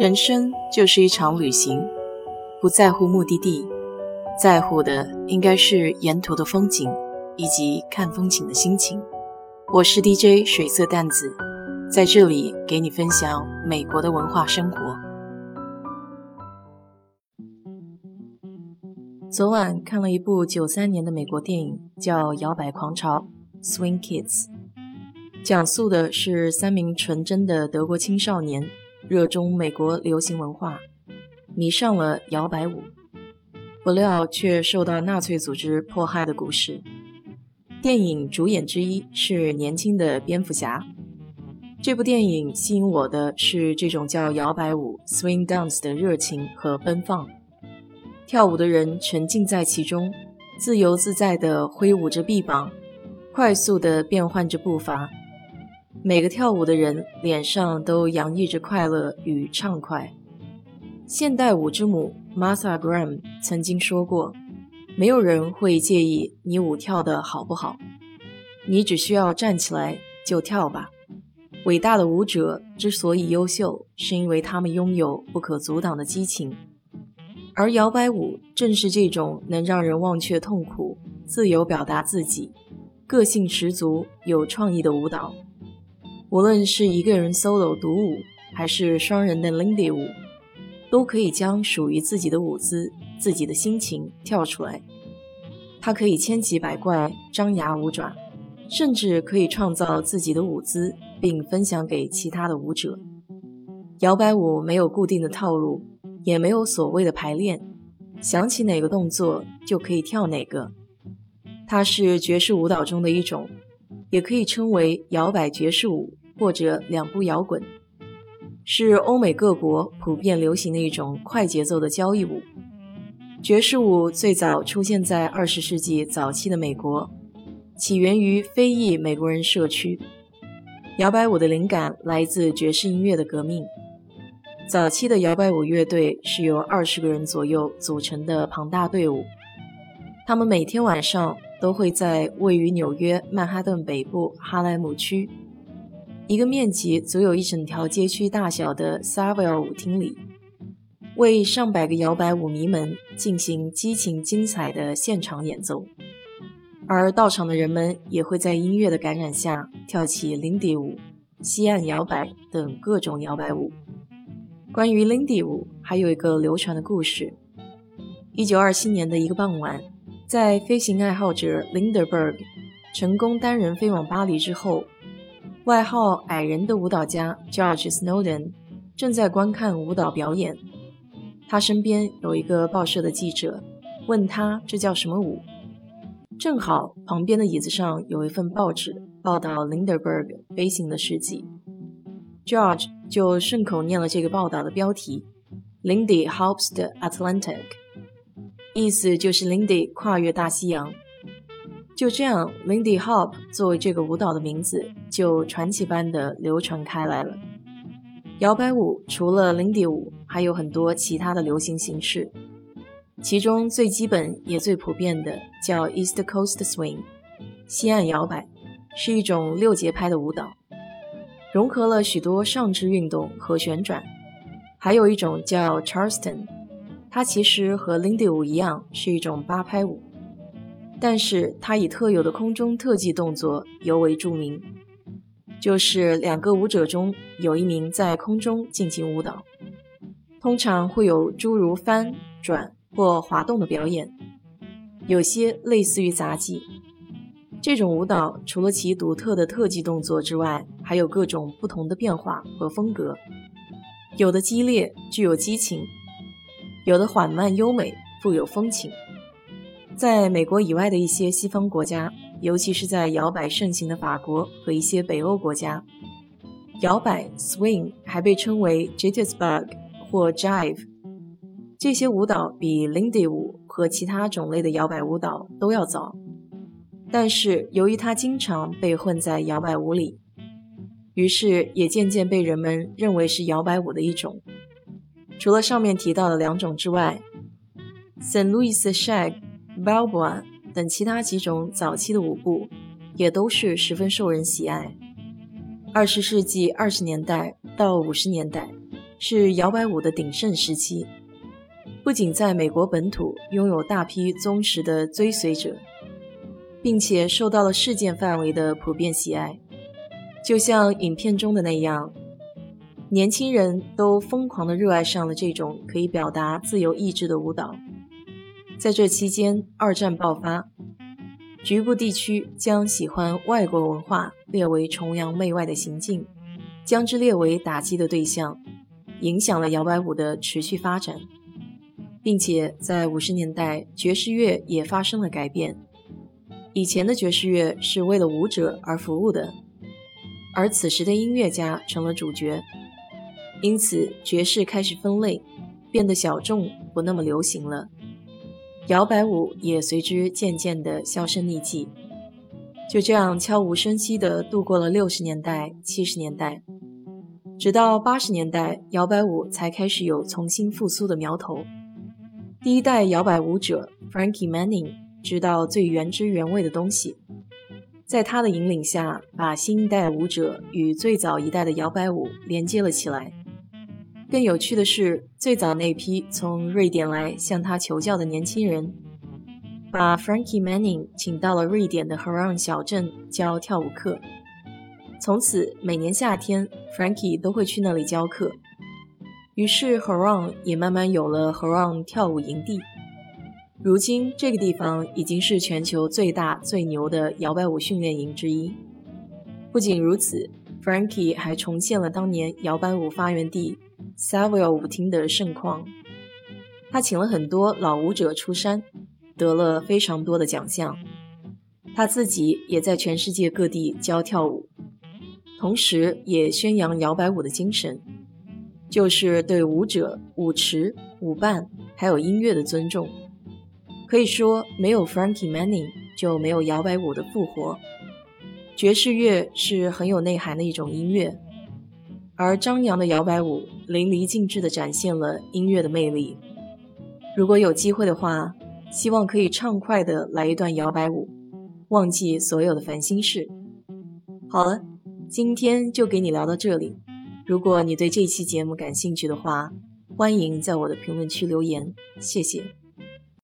人生就是一场旅行，不在乎目的地，在乎的应该是沿途的风景以及看风景的心情。我是 DJ 水色淡子，在这里给你分享美国的文化生活。昨晚看了一部九三年的美国电影，叫《摇摆狂潮》（Swing Kids），讲述的是三名纯真的德国青少年。热衷美国流行文化，迷上了摇摆舞，不料却受到纳粹组织迫害的故事。电影主演之一是年轻的蝙蝠侠。这部电影吸引我的是这种叫摇摆舞 （swing dance） 的热情和奔放。跳舞的人沉浸在其中，自由自在地挥舞着臂膀，快速地变换着步伐。每个跳舞的人脸上都洋溢着快乐与畅快。现代舞之母 Martha Graham 曾经说过：“没有人会介意你舞跳得好不好，你只需要站起来就跳吧。”伟大的舞者之所以优秀，是因为他们拥有不可阻挡的激情，而摇摆舞正是这种能让人忘却痛苦、自由表达自己、个性十足、有创意的舞蹈。无论是一个人 solo 独舞，还是双人的 Lindy 舞，都可以将属于自己的舞姿、自己的心情跳出来。它可以千奇百怪、张牙舞爪，甚至可以创造自己的舞姿，并分享给其他的舞者。摇摆舞没有固定的套路，也没有所谓的排练，想起哪个动作就可以跳哪个。它是爵士舞蹈中的一种，也可以称为摇摆爵士舞。或者两步摇滚，是欧美各国普遍流行的一种快节奏的交谊舞。爵士舞最早出现在二十世纪早期的美国，起源于非裔美国人社区。摇摆舞的灵感来自爵士音乐的革命。早期的摇摆舞乐队是由二十个人左右组成的庞大队伍，他们每天晚上都会在位于纽约曼哈顿北部哈莱姆区。一个面积足有一整条街区大小的 Savile 舞厅里，为上百个摇摆舞迷们进行激情精彩的现场演奏，而到场的人们也会在音乐的感染下跳起 Lindy 舞、西岸摇摆等各种摇摆舞。关于 Lindy 舞，还有一个流传的故事：一九二七年的一个傍晚，在飞行爱好者 Lindbergh 成功单人飞往巴黎之后。外号“矮人”的舞蹈家 George Snowden 正在观看舞蹈表演，他身边有一个报社的记者，问他这叫什么舞。正好旁边的椅子上有一份报纸，报道 Lindbergh 飞行的事迹。George 就顺口念了这个报道的标题：“Lindy hops the Atlantic”，意思就是 Lindy 跨越大西洋。就这样，Lindy Hop 作为这个舞蹈的名字就传奇般的流传开来了。摇摆舞除了 Lindy 舞，还有很多其他的流行形式，其中最基本也最普遍的叫 East Coast Swing，西岸摇摆，是一种六节拍的舞蹈，融合了许多上肢运动和旋转。还有一种叫 Charleston，它其实和 Lindy 舞一样，是一种八拍舞。但是它以特有的空中特技动作尤为著名，就是两个舞者中有一名在空中进行舞蹈，通常会有诸如翻转或滑动的表演，有些类似于杂技。这种舞蹈除了其独特的特技动作之外，还有各种不同的变化和风格，有的激烈具有激情，有的缓慢优美富有风情。在美国以外的一些西方国家，尤其是在摇摆盛行的法国和一些北欧国家，摇摆 （swing） 还被称为 jitterbug 或 jive。这些舞蹈比 Lindy 舞和其他种类的摇摆舞蹈都要早，但是由于它经常被混在摇摆舞里，于是也渐渐被人们认为是摇摆舞的一种。除了上面提到的两种之外，St. Louis Shag。Balboa 等其他几种早期的舞步，也都是十分受人喜爱。二十世纪二十年代到五十年代，是摇摆舞的鼎盛时期，不仅在美国本土拥有大批忠实的追随者，并且受到了世界范围的普遍喜爱。就像影片中的那样，年轻人都疯狂地热爱上了这种可以表达自由意志的舞蹈。在这期间，二战爆发，局部地区将喜欢外国文化列为崇洋媚外的行径，将之列为打击的对象。影响了摇摆舞的持续发展，并且在五十年代，爵士乐也发生了改变。以前的爵士乐是为了舞者而服务的，而此时的音乐家成了主角，因此爵士开始分类，变得小众，不那么流行了。摇摆舞也随之渐渐地销声匿迹，就这样悄无声息地度过了六十年代、七十年代。直到八十年代，摇摆舞才开始有重新复苏的苗头。第一代摇摆舞者 Frankie Manning 知道最原汁原味的东西，在他的引领下，把新一代舞者与最早一代的摇摆舞连接了起来。更有趣的是，最早那批从瑞典来向他求教的年轻人，把 Frankie Manning 请到了瑞典的 Huron 小镇教跳舞课。从此，每年夏天，Frankie 都会去那里教课。于是 h a r o n 也慢慢有了 h a r o n 跳舞营地。如今，这个地方已经是全球最大、最牛的摇摆舞训练营之一。不仅如此，Frankie 还重现了当年摇摆舞发源地 Savile 舞厅的盛况。他请了很多老舞者出山，得了非常多的奖项。他自己也在全世界各地教跳舞。同时，也宣扬摇摆舞的精神，就是对舞者、舞池、舞伴还有音乐的尊重。可以说，没有 Frankie Manning，就没有摇摆舞的复活。爵士乐是很有内涵的一种音乐，而张扬的摇摆舞淋漓尽致地展现了音乐的魅力。如果有机会的话，希望可以畅快地来一段摇摆舞，忘记所有的烦心事。好了。今天就给你聊到这里。如果你对这期节目感兴趣的话，欢迎在我的评论区留言，谢谢。